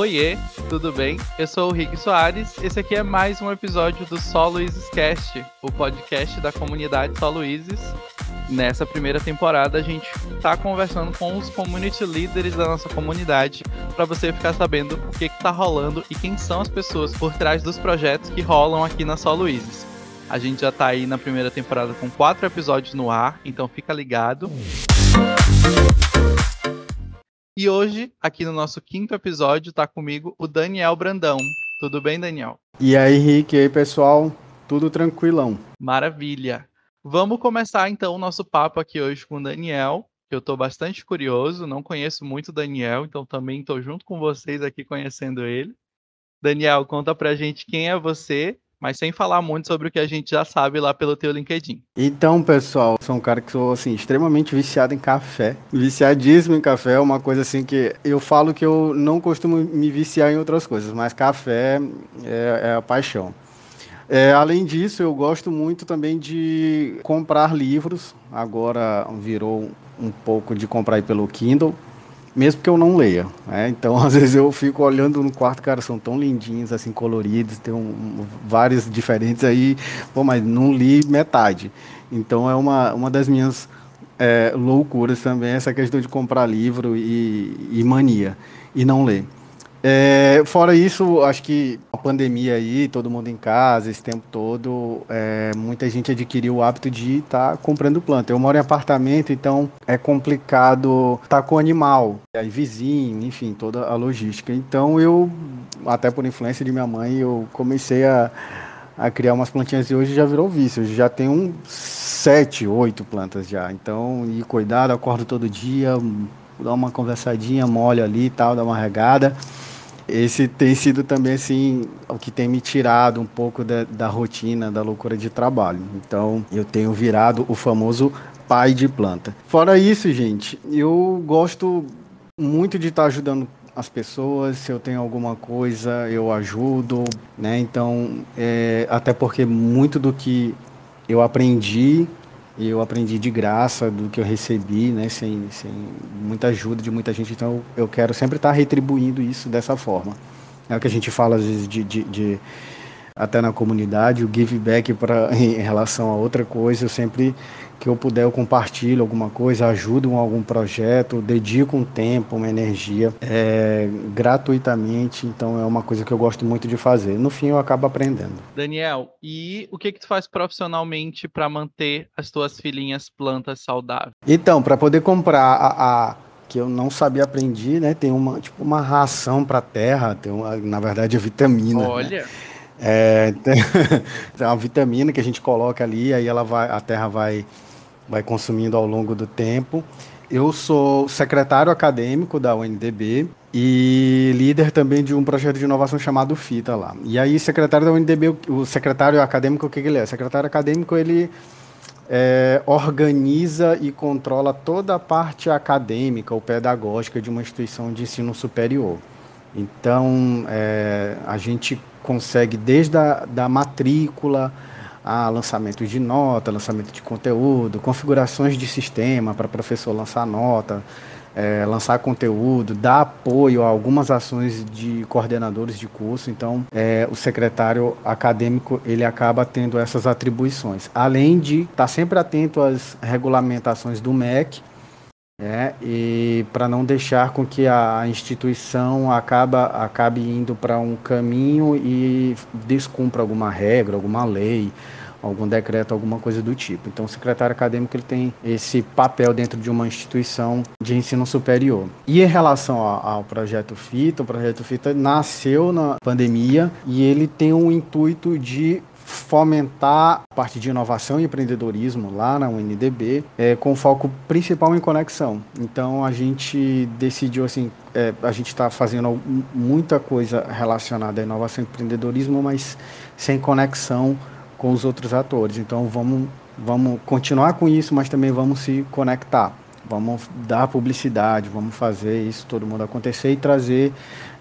Oiê, tudo bem? Eu sou o Rick Soares. Esse aqui é mais um episódio do Solo Isis Cast, o podcast da comunidade Solo Isis. Nessa primeira temporada, a gente está conversando com os community leaders da nossa comunidade para você ficar sabendo o que está rolando e quem são as pessoas por trás dos projetos que rolam aqui na Solo Isis. A gente já está aí na primeira temporada com quatro episódios no ar, então fica ligado. E hoje, aqui no nosso quinto episódio, tá comigo o Daniel Brandão. Tudo bem, Daniel? E aí, Rick, e aí, pessoal? Tudo tranquilão. Maravilha. Vamos começar então o nosso papo aqui hoje com o Daniel, que eu tô bastante curioso, não conheço muito o Daniel, então também tô junto com vocês aqui conhecendo ele. Daniel, conta pra gente quem é você mas sem falar muito sobre o que a gente já sabe lá pelo teu LinkedIn. Então, pessoal, sou um cara que sou assim extremamente viciado em café, viciadíssimo em café, é uma coisa assim que eu falo que eu não costumo me viciar em outras coisas, mas café é, é a paixão. É, além disso, eu gosto muito também de comprar livros. Agora virou um pouco de comprar pelo Kindle mesmo que eu não leia. Né? Então, às vezes eu fico olhando no quarto, cara, são tão lindinhos, assim, coloridos, tem um, vários diferentes aí, pô, mas não li metade. Então, é uma, uma das minhas é, loucuras também, essa questão de comprar livro e, e mania, e não ler. É, fora isso, acho que a pandemia aí, todo mundo em casa, esse tempo todo, é, muita gente adquiriu o hábito de estar tá comprando planta. Eu moro em apartamento, então é complicado estar tá com animal, aí vizinho, enfim, toda a logística. Então eu, até por influência de minha mãe, eu comecei a, a criar umas plantinhas e hoje já virou vício. já tenho sete, oito plantas já. Então, e cuidado, acordo todo dia, dá uma conversadinha, molho ali e tal, dá uma regada esse tem sido também assim o que tem me tirado um pouco da, da, rotina, da loucura de trabalho. Então eu tenho virado o famoso pai de planta. Fora isso, gente, eu gosto muito de estar ajudando as pessoas. Se eu tenho alguma coisa, eu ajudo, né? Então, é, até porque muito do que eu aprendi eu aprendi de graça do que eu recebi, né, sem, sem muita ajuda de muita gente. Então eu quero sempre estar retribuindo isso dessa forma. É o que a gente fala às vezes de, de, de até na comunidade, o give back pra, em relação a outra coisa, eu sempre que eu puder eu compartilho alguma coisa, ajudo em algum projeto, dedico um tempo, uma energia é, gratuitamente, então é uma coisa que eu gosto muito de fazer. No fim eu acabo aprendendo. Daniel, e o que que tu faz profissionalmente para manter as tuas filhinhas plantas saudáveis? Então, para poder comprar a, a que eu não sabia aprender, né? Tem uma tipo uma ração para terra, tem uma, na verdade a vitamina. Né? Olha. Né? É, tem, tem uma vitamina que a gente coloca ali, aí ela vai, a terra vai vai consumindo ao longo do tempo. Eu sou secretário acadêmico da UNDB e líder também de um projeto de inovação chamado FITA lá. E aí, secretário da UNDB, o secretário acadêmico, o que, ele é? O secretário acadêmico, ele é, organiza e controla toda a parte acadêmica ou pedagógica de uma instituição de ensino superior. Então, é, a gente consegue desde a da matrícula, a lançamento de nota, lançamento de conteúdo, configurações de sistema para professor lançar nota, é, lançar conteúdo, dar apoio a algumas ações de coordenadores de curso. Então, é, o secretário acadêmico ele acaba tendo essas atribuições, além de estar tá sempre atento às regulamentações do MEC. É, e para não deixar com que a instituição acaba, acabe indo para um caminho e descumpra alguma regra, alguma lei, algum decreto, alguma coisa do tipo. Então, o secretário acadêmico ele tem esse papel dentro de uma instituição de ensino superior. E em relação ao, ao projeto FITA, o projeto FITA nasceu na pandemia e ele tem um intuito de fomentar a parte de inovação e empreendedorismo lá na UNDB, é, com foco principal em conexão. Então a gente decidiu assim, é, a gente está fazendo muita coisa relacionada à inovação e empreendedorismo, mas sem conexão com os outros atores. Então vamos, vamos continuar com isso, mas também vamos se conectar. Vamos dar publicidade, vamos fazer isso todo mundo acontecer e trazer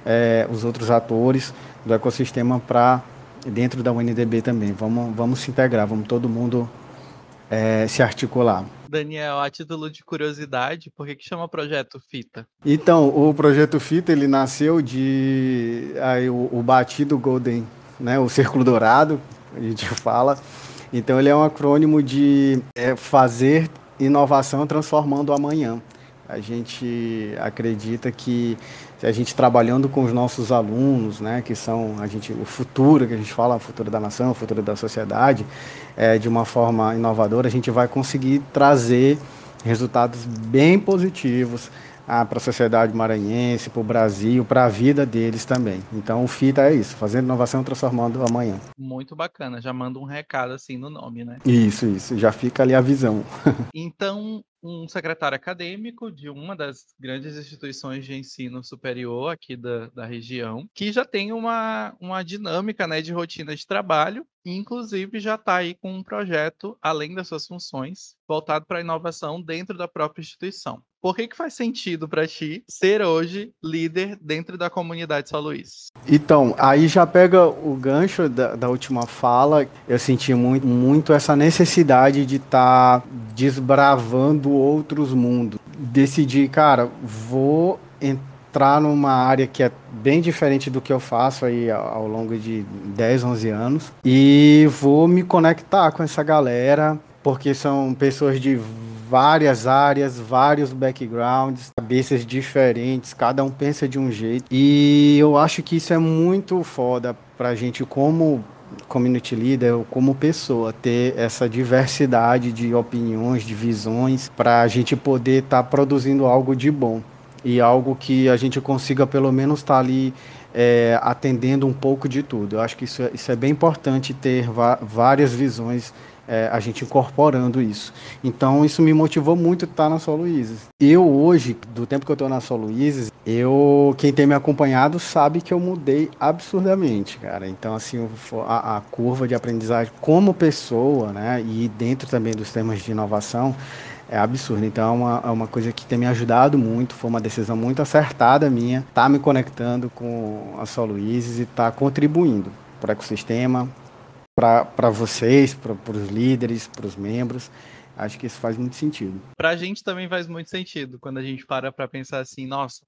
é, os outros atores do ecossistema para dentro da UNDB também. Vamos, vamos se integrar, vamos todo mundo é, se articular. Daniel, a título de curiosidade, por que, que chama Projeto Fita? Então, o Projeto Fita, ele nasceu de aí, o, o batido Golden, né, o Círculo Dourado, a gente fala. Então, ele é um acrônimo de é, fazer inovação transformando o amanhã. A gente acredita que a gente trabalhando com os nossos alunos, né, que são a gente, o futuro, que a gente fala, o futuro da nação, o futuro da sociedade, é, de uma forma inovadora, a gente vai conseguir trazer resultados bem positivos ah, para a sociedade maranhense, para o Brasil, para a vida deles também. Então o FITA é isso, fazendo inovação transformando amanhã. Muito bacana, já manda um recado assim no nome, né? Isso, isso, já fica ali a visão. então, um secretário acadêmico de uma das grandes instituições de ensino superior aqui da, da região, que já tem uma, uma dinâmica né, de rotina de trabalho, inclusive já está aí com um projeto, além das suas funções, voltado para a inovação dentro da própria instituição. Por que, que faz sentido para ti ser hoje líder dentro da comunidade São Luís? Então, aí já pega o gancho da, da última fala. Eu senti muito, muito essa necessidade de estar tá desbravando outros mundos. Decidi, cara, vou entrar numa área que é bem diferente do que eu faço aí ao longo de 10, 11 anos e vou me conectar com essa galera, porque são pessoas de várias áreas, vários backgrounds, cabeças diferentes, cada um pensa de um jeito. E eu acho que isso é muito foda pra gente como community leader ou como pessoa ter essa diversidade de opiniões, de visões para a gente poder estar tá produzindo algo de bom e algo que a gente consiga pelo menos estar tá ali é, atendendo um pouco de tudo. Eu acho que isso é, isso é bem importante ter várias visões é, a gente incorporando isso. Então isso me motivou muito estar na Solo Luizes. Eu hoje, do tempo que eu estou na Solo Luizes, eu quem tem me acompanhado sabe que eu mudei absurdamente, cara. Então assim a, a curva de aprendizagem como pessoa, né, e dentro também dos temas de inovação é absurdo. Então é uma, é uma coisa que tem me ajudado muito, foi uma decisão muito acertada minha, tá me conectando com a Solo Luizes e tá contribuindo para o ecossistema, para vocês, para os líderes, para os membros. Acho que isso faz muito sentido. Para a gente também faz muito sentido quando a gente para para pensar assim, nossa,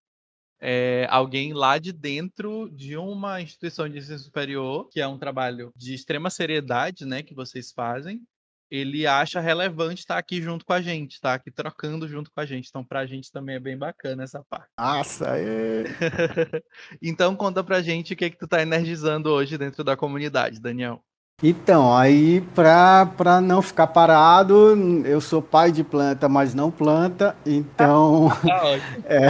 é, alguém lá de dentro de uma instituição de ensino superior, que é um trabalho de extrema seriedade, né, que vocês fazem, ele acha relevante estar aqui junto com a gente, estar tá aqui trocando junto com a gente. Então, para a gente também é bem bacana essa parte. Nossa, é... então, conta pra gente o que, que tu tá energizando hoje dentro da comunidade, Daniel. Então, aí para não ficar parado, eu sou pai de planta, mas não planta, então. Ah, é,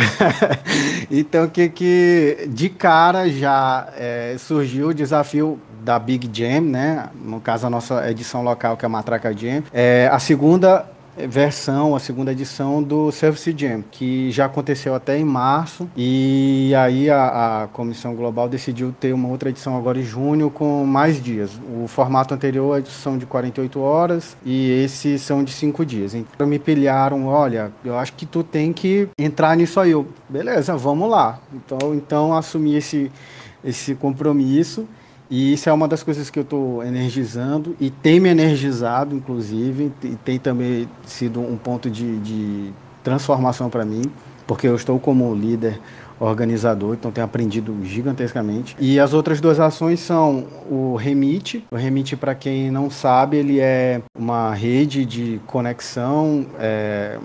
então, que, que de cara já é, surgiu o desafio da Big Jam, né? No caso, a nossa edição local, que é a Matraca Jam. É, a segunda versão, a segunda edição do Service Jam, que já aconteceu até em março, e aí a, a, Comissão Global decidiu ter uma outra edição agora em junho com mais dias. O formato anterior são de 48 horas e esses são de 5 dias. Então me pilharam, olha, eu acho que tu tem que entrar nisso aí. Eu, beleza, vamos lá. Então, então assumi esse, esse compromisso e isso é uma das coisas que eu estou energizando e tem me energizado, inclusive, e tem também sido um ponto de, de transformação para mim, porque eu estou como líder organizador, então tenho aprendido gigantescamente. E as outras duas ações são o Remit. O Remit, para quem não sabe, ele é uma rede de conexão é,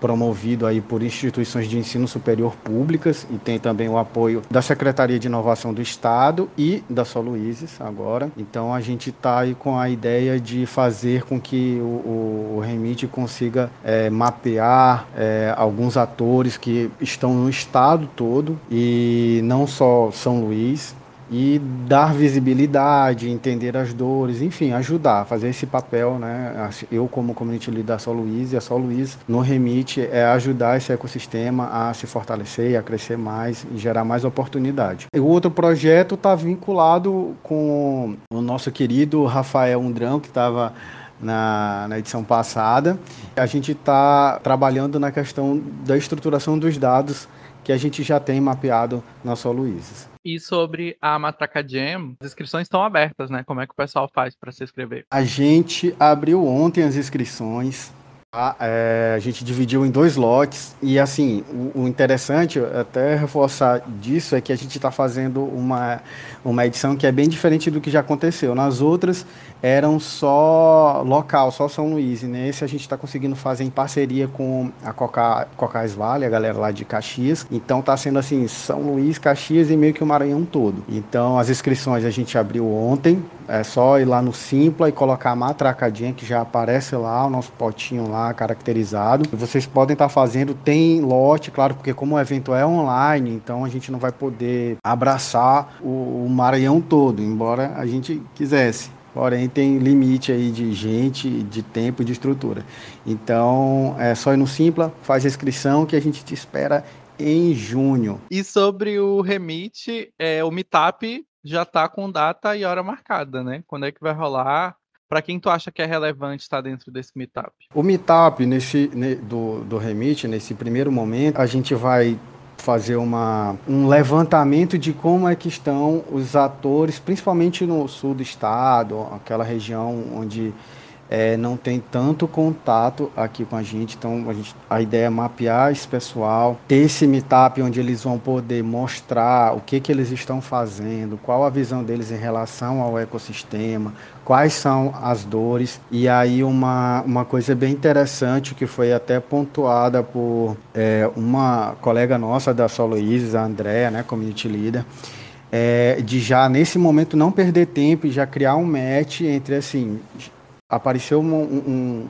promovido aí por instituições de ensino superior públicas e tem também o apoio da Secretaria de Inovação do Estado e da Soluizes agora. Então a gente está aí com a ideia de fazer com que o, o Remit consiga é, mapear é, alguns atores que estão no estado todo e não só São Luís, e dar visibilidade, entender as dores, enfim, ajudar, fazer esse papel, né? Eu como community da Sol Luiz e a Sol Luiz no Remite é ajudar esse ecossistema a se fortalecer, a crescer mais e gerar mais oportunidade. O outro projeto está vinculado com o nosso querido Rafael Undrão, que estava na, na, edição passada. A gente está trabalhando na questão da estruturação dos dados que a gente já tem mapeado na Sol Luizes. E sobre a Matraca Jam, as inscrições estão abertas, né? Como é que o pessoal faz para se inscrever? A gente abriu ontem as inscrições. A, é, a gente dividiu em dois lotes e assim o, o, interessante até reforçar disso é que a gente está fazendo uma, uma edição que é bem diferente do que já aconteceu. Nas outras eram só local, só São Luís. E nesse a gente está conseguindo fazer em parceria com a Coca, Cocais Vale, a galera lá de Caxias. Então está sendo assim São Luís, Caxias e meio que o Maranhão todo. Então as inscrições a gente abriu ontem. É só ir lá no Simpla e colocar a matracadinha que já aparece lá o nosso potinho lá lá caracterizado. Vocês podem estar fazendo, tem lote, claro, porque como o evento é online, então a gente não vai poder abraçar o, o Maranhão todo, embora a gente quisesse. Porém, tem limite aí de gente, de tempo e de estrutura. Então, é só ir no Simpla, faz a inscrição que a gente te espera em junho. E sobre o Remit, é, o Meetup já está com data e hora marcada, né? Quando é que vai rolar? Para quem tu acha que é relevante estar dentro desse meetup? O meetup nesse, do, do Remit, nesse primeiro momento, a gente vai fazer uma, um levantamento de como é que estão os atores, principalmente no sul do estado, aquela região onde é, não tem tanto contato aqui com a gente. Então, a, gente, a ideia é mapear esse pessoal, ter esse meetup onde eles vão poder mostrar o que, que eles estão fazendo, qual a visão deles em relação ao ecossistema, quais são as dores. E aí, uma, uma coisa bem interessante que foi até pontuada por é, uma colega nossa da Solo Isis, a Andrea, né, community leader. É, de já nesse momento não perder tempo e já criar um match entre assim apareceu um, um,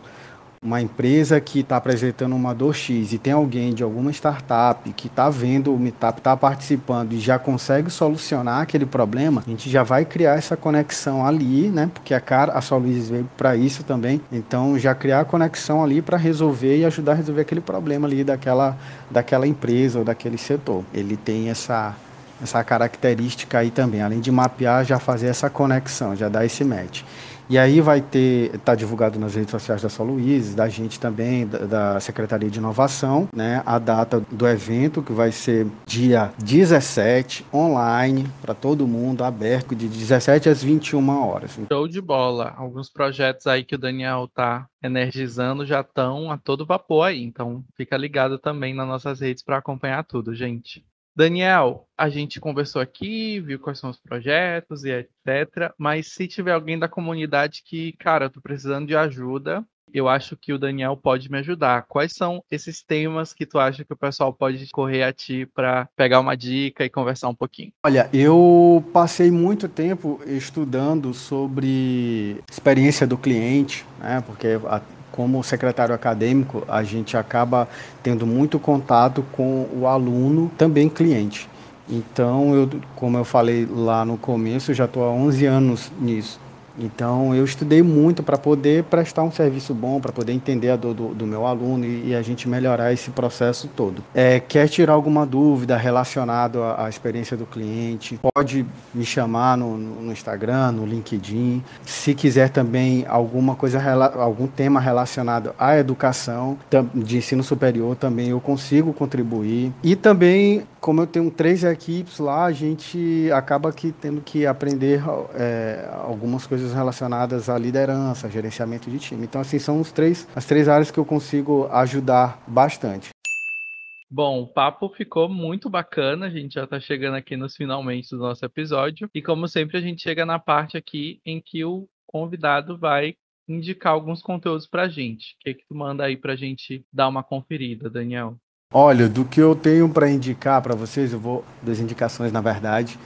uma empresa que está apresentando uma dor X e tem alguém de alguma startup que está vendo o Meetup, está participando e já consegue solucionar aquele problema, a gente já vai criar essa conexão ali, né? Porque a cara, a Soluiz veio para isso também. Então já criar a conexão ali para resolver e ajudar a resolver aquele problema ali daquela, daquela empresa ou daquele setor. Ele tem essa essa característica aí também, além de mapear, já fazer essa conexão, já dar esse match. E aí vai ter, está divulgado nas redes sociais da São Luís, da gente também, da, da, Secretaria de Inovação, né, a data do evento, que vai ser dia 17, online, para todo mundo, aberto, de 17 às 21 horas. Show de bola. Alguns projetos aí que o Daniel tá energizando já estão a todo vapor aí, então fica ligado também nas nossas redes para acompanhar tudo, gente. Daniel, a gente conversou aqui, viu quais são os projetos e etc. Mas se tiver alguém da comunidade que, cara, eu tô precisando de ajuda, eu acho que o Daniel pode me ajudar. Quais são esses temas que tu acha que o pessoal pode correr a ti para pegar uma dica e conversar um pouquinho? Olha, eu passei muito tempo estudando sobre experiência do cliente, né? Porque como secretário acadêmico, a gente acaba tendo muito contato com o aluno, também cliente. Então, eu, como eu falei lá no começo, já estou há 11 anos nisso. Então, eu estudei muito para poder prestar um serviço bom, para poder entender a dor do, do meu aluno e, e, a gente melhorar esse processo todo. É, quer tirar alguma dúvida relacionada à, à, experiência do cliente? Pode me chamar no, no, Instagram, no LinkedIn. Se quiser também alguma coisa, algum tema relacionado à educação de ensino superior, também eu consigo contribuir. E também como eu tenho três equipes lá, a gente acaba que tendo que aprender é, algumas coisas relacionadas à liderança, gerenciamento de time. Então, assim, são os três, as três áreas que eu consigo ajudar bastante. Bom, o papo ficou muito bacana, a gente já está chegando aqui nos finalmente do nosso episódio. E como sempre, a gente chega na parte aqui em que o convidado vai indicar alguns conteúdos para a gente. O que, que tu manda aí para a gente dar uma conferida, Daniel? Olha, do que eu tenho para indicar para vocês, eu vou das indicações na verdade,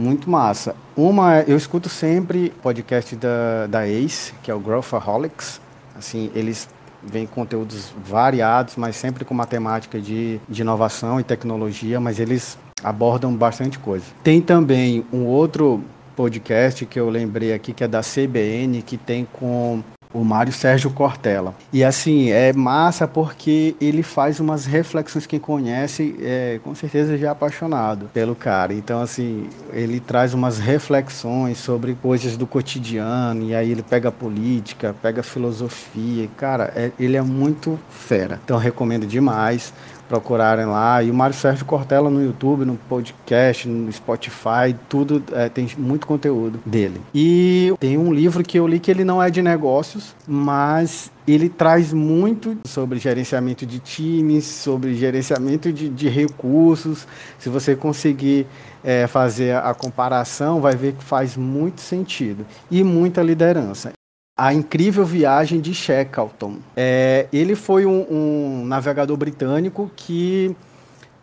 muito massa. Uma, eu escuto sempre podcast da, da Ace, que é o Growthaholics. Assim, eles vêm conteúdos variados, mas sempre com matemática de, de inovação e tecnologia, mas eles abordam bastante coisa. Tem também um outro podcast que eu lembrei aqui, que é da CBN, que tem com o Mário Sérgio Cortella. E assim, é massa porque ele faz umas reflexões, quem conhece, é, com certeza já é apaixonado pelo cara. Então, assim, ele traz umas reflexões sobre coisas do cotidiano, e aí ele pega política, pega filosofia. Cara, é, ele é muito fera. Então, recomendo demais. Procurarem lá. E o Mário Sérgio Cortella no YouTube, no podcast, no Spotify, tudo é, tem muito conteúdo dele. E tem um livro que eu li que ele não é de negócios, mas ele traz muito sobre gerenciamento de times, sobre gerenciamento de, de recursos. Se você conseguir é, fazer a comparação, vai ver que faz muito sentido. E muita liderança. A Incrível Viagem de Shackleton. É, ele foi um, um navegador britânico que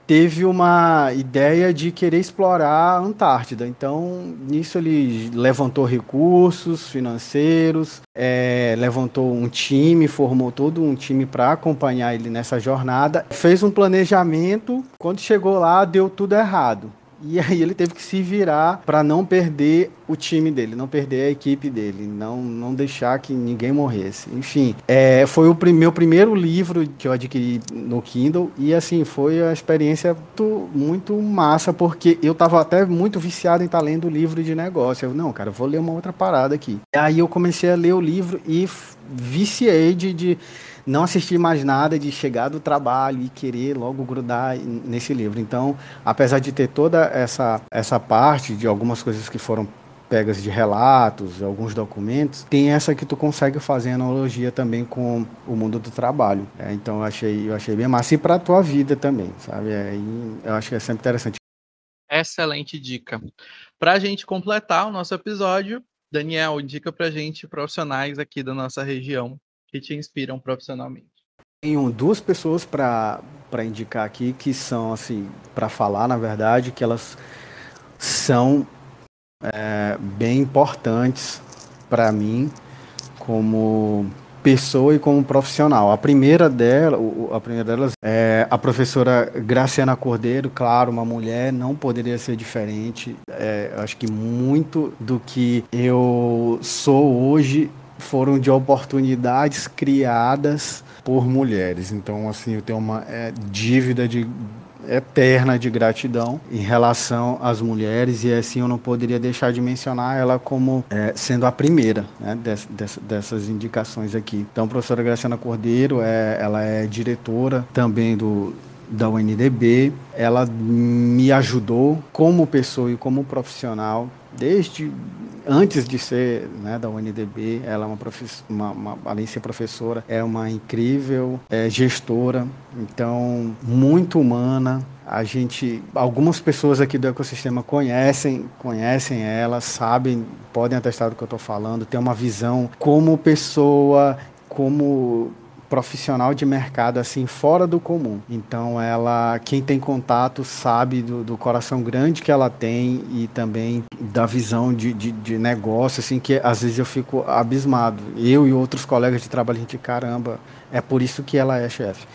teve uma ideia de querer explorar a Antártida. Então, nisso ele levantou recursos financeiros, é, levantou um time, formou todo um time para acompanhar ele nessa jornada, fez um planejamento. Quando chegou lá, deu tudo errado. E aí ele teve que se virar para não perder o time dele, não perder a equipe dele, não, não deixar que ninguém morresse. Enfim, é, foi o prim meu primeiro livro que eu adquiri no Kindle e assim, foi a experiência muito, muito massa, porque eu estava até muito viciado em estar tá lendo livro de negócio. Eu, não, cara, vou ler uma outra parada aqui. E aí eu comecei a ler o livro e viciei de, de não assistir mais nada de chegar do trabalho e querer logo grudar nesse livro. Então, apesar de ter toda essa, essa parte de algumas coisas que foram pegas de relatos, alguns documentos, tem essa que tu consegue fazer analogia também com o mundo do trabalho. É, então eu achei, eu achei bem massa. E para a tua vida também, sabe? Aí eu acho que é sempre interessante. Excelente dica. Para a gente completar o nosso episódio, Daniel, dica para gente profissionais aqui da nossa região que te inspiram profissionalmente? Tenho duas pessoas para indicar aqui que são, assim, para falar, na verdade, que elas são é, bem importantes para mim como pessoa e como profissional. A primeira dela, a primeira delas é a professora Graciana Cordeiro, claro, uma mulher, não poderia ser diferente. É, acho que muito do que eu sou hoje foram de oportunidades criadas por mulheres. Então, assim, eu tenho uma é, dívida de eterna de gratidão em relação às mulheres e assim eu não poderia deixar de mencionar ela como é, sendo a primeira né, dessas, indicações aqui. Então, a professora Graciana Cordeiro, é, ela é diretora também do da UNDB, ela me ajudou como pessoa e como profissional desde antes de ser né, da UNDB, ela é uma, uma, uma, além de ser professora, é uma incrível é, gestora, então muito humana. A gente, algumas pessoas aqui do ecossistema conhecem, conhecem ela, sabem, podem atestar do que eu estou falando, tem uma visão como pessoa, como profissional de mercado assim fora do comum. Então ela, quem tem contato sabe do, do coração grande que ela tem e também da visão de, de, de, negócio assim que às vezes eu fico abismado. Eu e outros colegas de trabalho a gente caramba, é por isso que ela é chefe.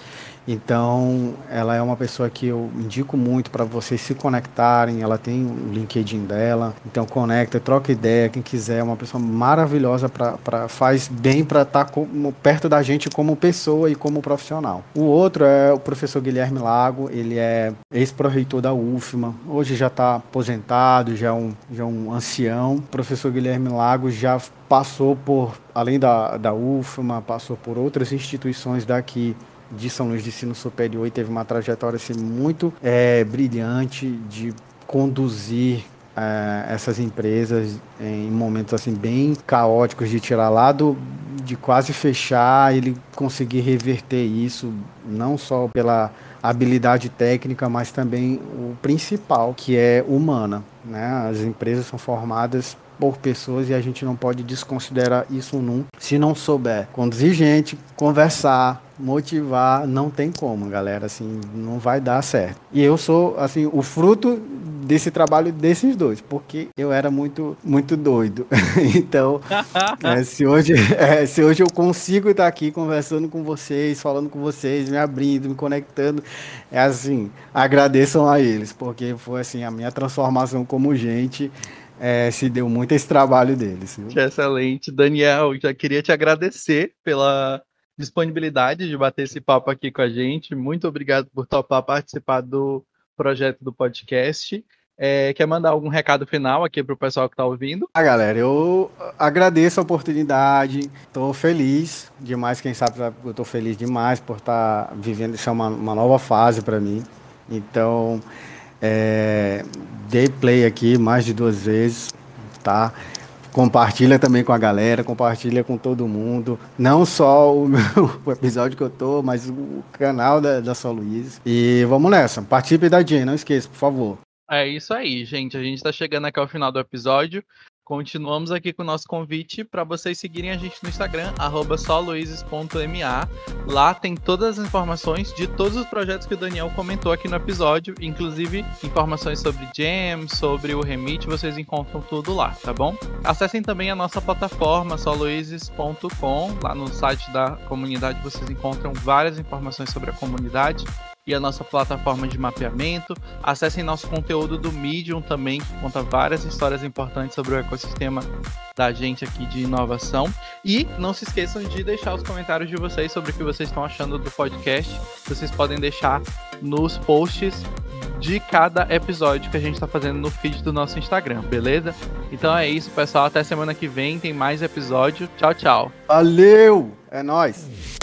Então, ela é uma pessoa que eu indico muito para vocês se conectarem. Ela tem o LinkedIn dela, então conecta, troca ideia. Quem quiser, é uma pessoa maravilhosa para faz bem para estar tá perto da gente como pessoa e como profissional. O outro é o professor Guilherme Lago. Ele é ex-pró-reitor da UFMA. Hoje já está aposentado, já é um, já é um ancião. O professor Guilherme Lago já passou por, além da, da UFMA, passou por outras instituições daqui de São Luís de Ensino Superior e teve uma trajetória assim, muito é, brilhante de conduzir é, essas empresas em momentos assim bem caóticos de tirar lá do de quase fechar ele conseguir reverter isso não só pela habilidade técnica mas também o principal que é humana né? As empresas são formadas por pessoas e a gente não pode desconsiderar isso nunca. Se não souber conduzir gente, conversar, motivar, não tem como, galera, assim, não vai dar certo. E eu sou, assim, o fruto desse trabalho desses dois, porque eu era muito, muito doido. então, é, se, hoje, é, se hoje eu consigo estar aqui conversando com vocês, falando com vocês, me abrindo, me conectando, é assim, agradeçam a eles, porque foi, assim, a minha transformação como gente é, se deu muito esse trabalho deles. Viu? Excelente. Daniel, já queria te agradecer pela disponibilidade de bater esse papo aqui com a gente. Muito obrigado por topar participar do projeto do podcast. É, quer mandar algum recado final aqui pro pessoal que tá ouvindo? Ah, galera, eu agradeço a oportunidade, tô feliz demais, quem sabe eu tô feliz demais por estar tá vivendo, isso é uma, uma nova fase para mim. Então, é, dei play aqui mais de duas vezes, tá? Compartilha também com a galera, compartilha com todo mundo. Não só o, meu, o episódio que eu tô, mas o canal da, da Luiz. E vamos nessa. Participe da Jane, não esqueça, por favor. É isso aí, gente. A gente está chegando aqui ao final do episódio. Continuamos aqui com o nosso convite para vocês seguirem a gente no Instagram, soluizes.ma. Lá tem todas as informações de todos os projetos que o Daniel comentou aqui no episódio, inclusive informações sobre Jam, sobre o Remit, vocês encontram tudo lá, tá bom? Acessem também a nossa plataforma, soluizes.com. Lá no site da comunidade vocês encontram várias informações sobre a comunidade e a nossa plataforma de mapeamento. Acessem nosso conteúdo do Medium também, que conta várias histórias importantes sobre o ecossistema da gente aqui de inovação. E não se esqueçam de deixar os comentários de vocês sobre o que vocês estão achando do podcast. Vocês podem deixar nos posts de cada episódio que a gente está fazendo no feed do nosso Instagram, beleza? Então é isso, pessoal. Até semana que vem tem mais episódio. Tchau, tchau. Valeu! É nóis!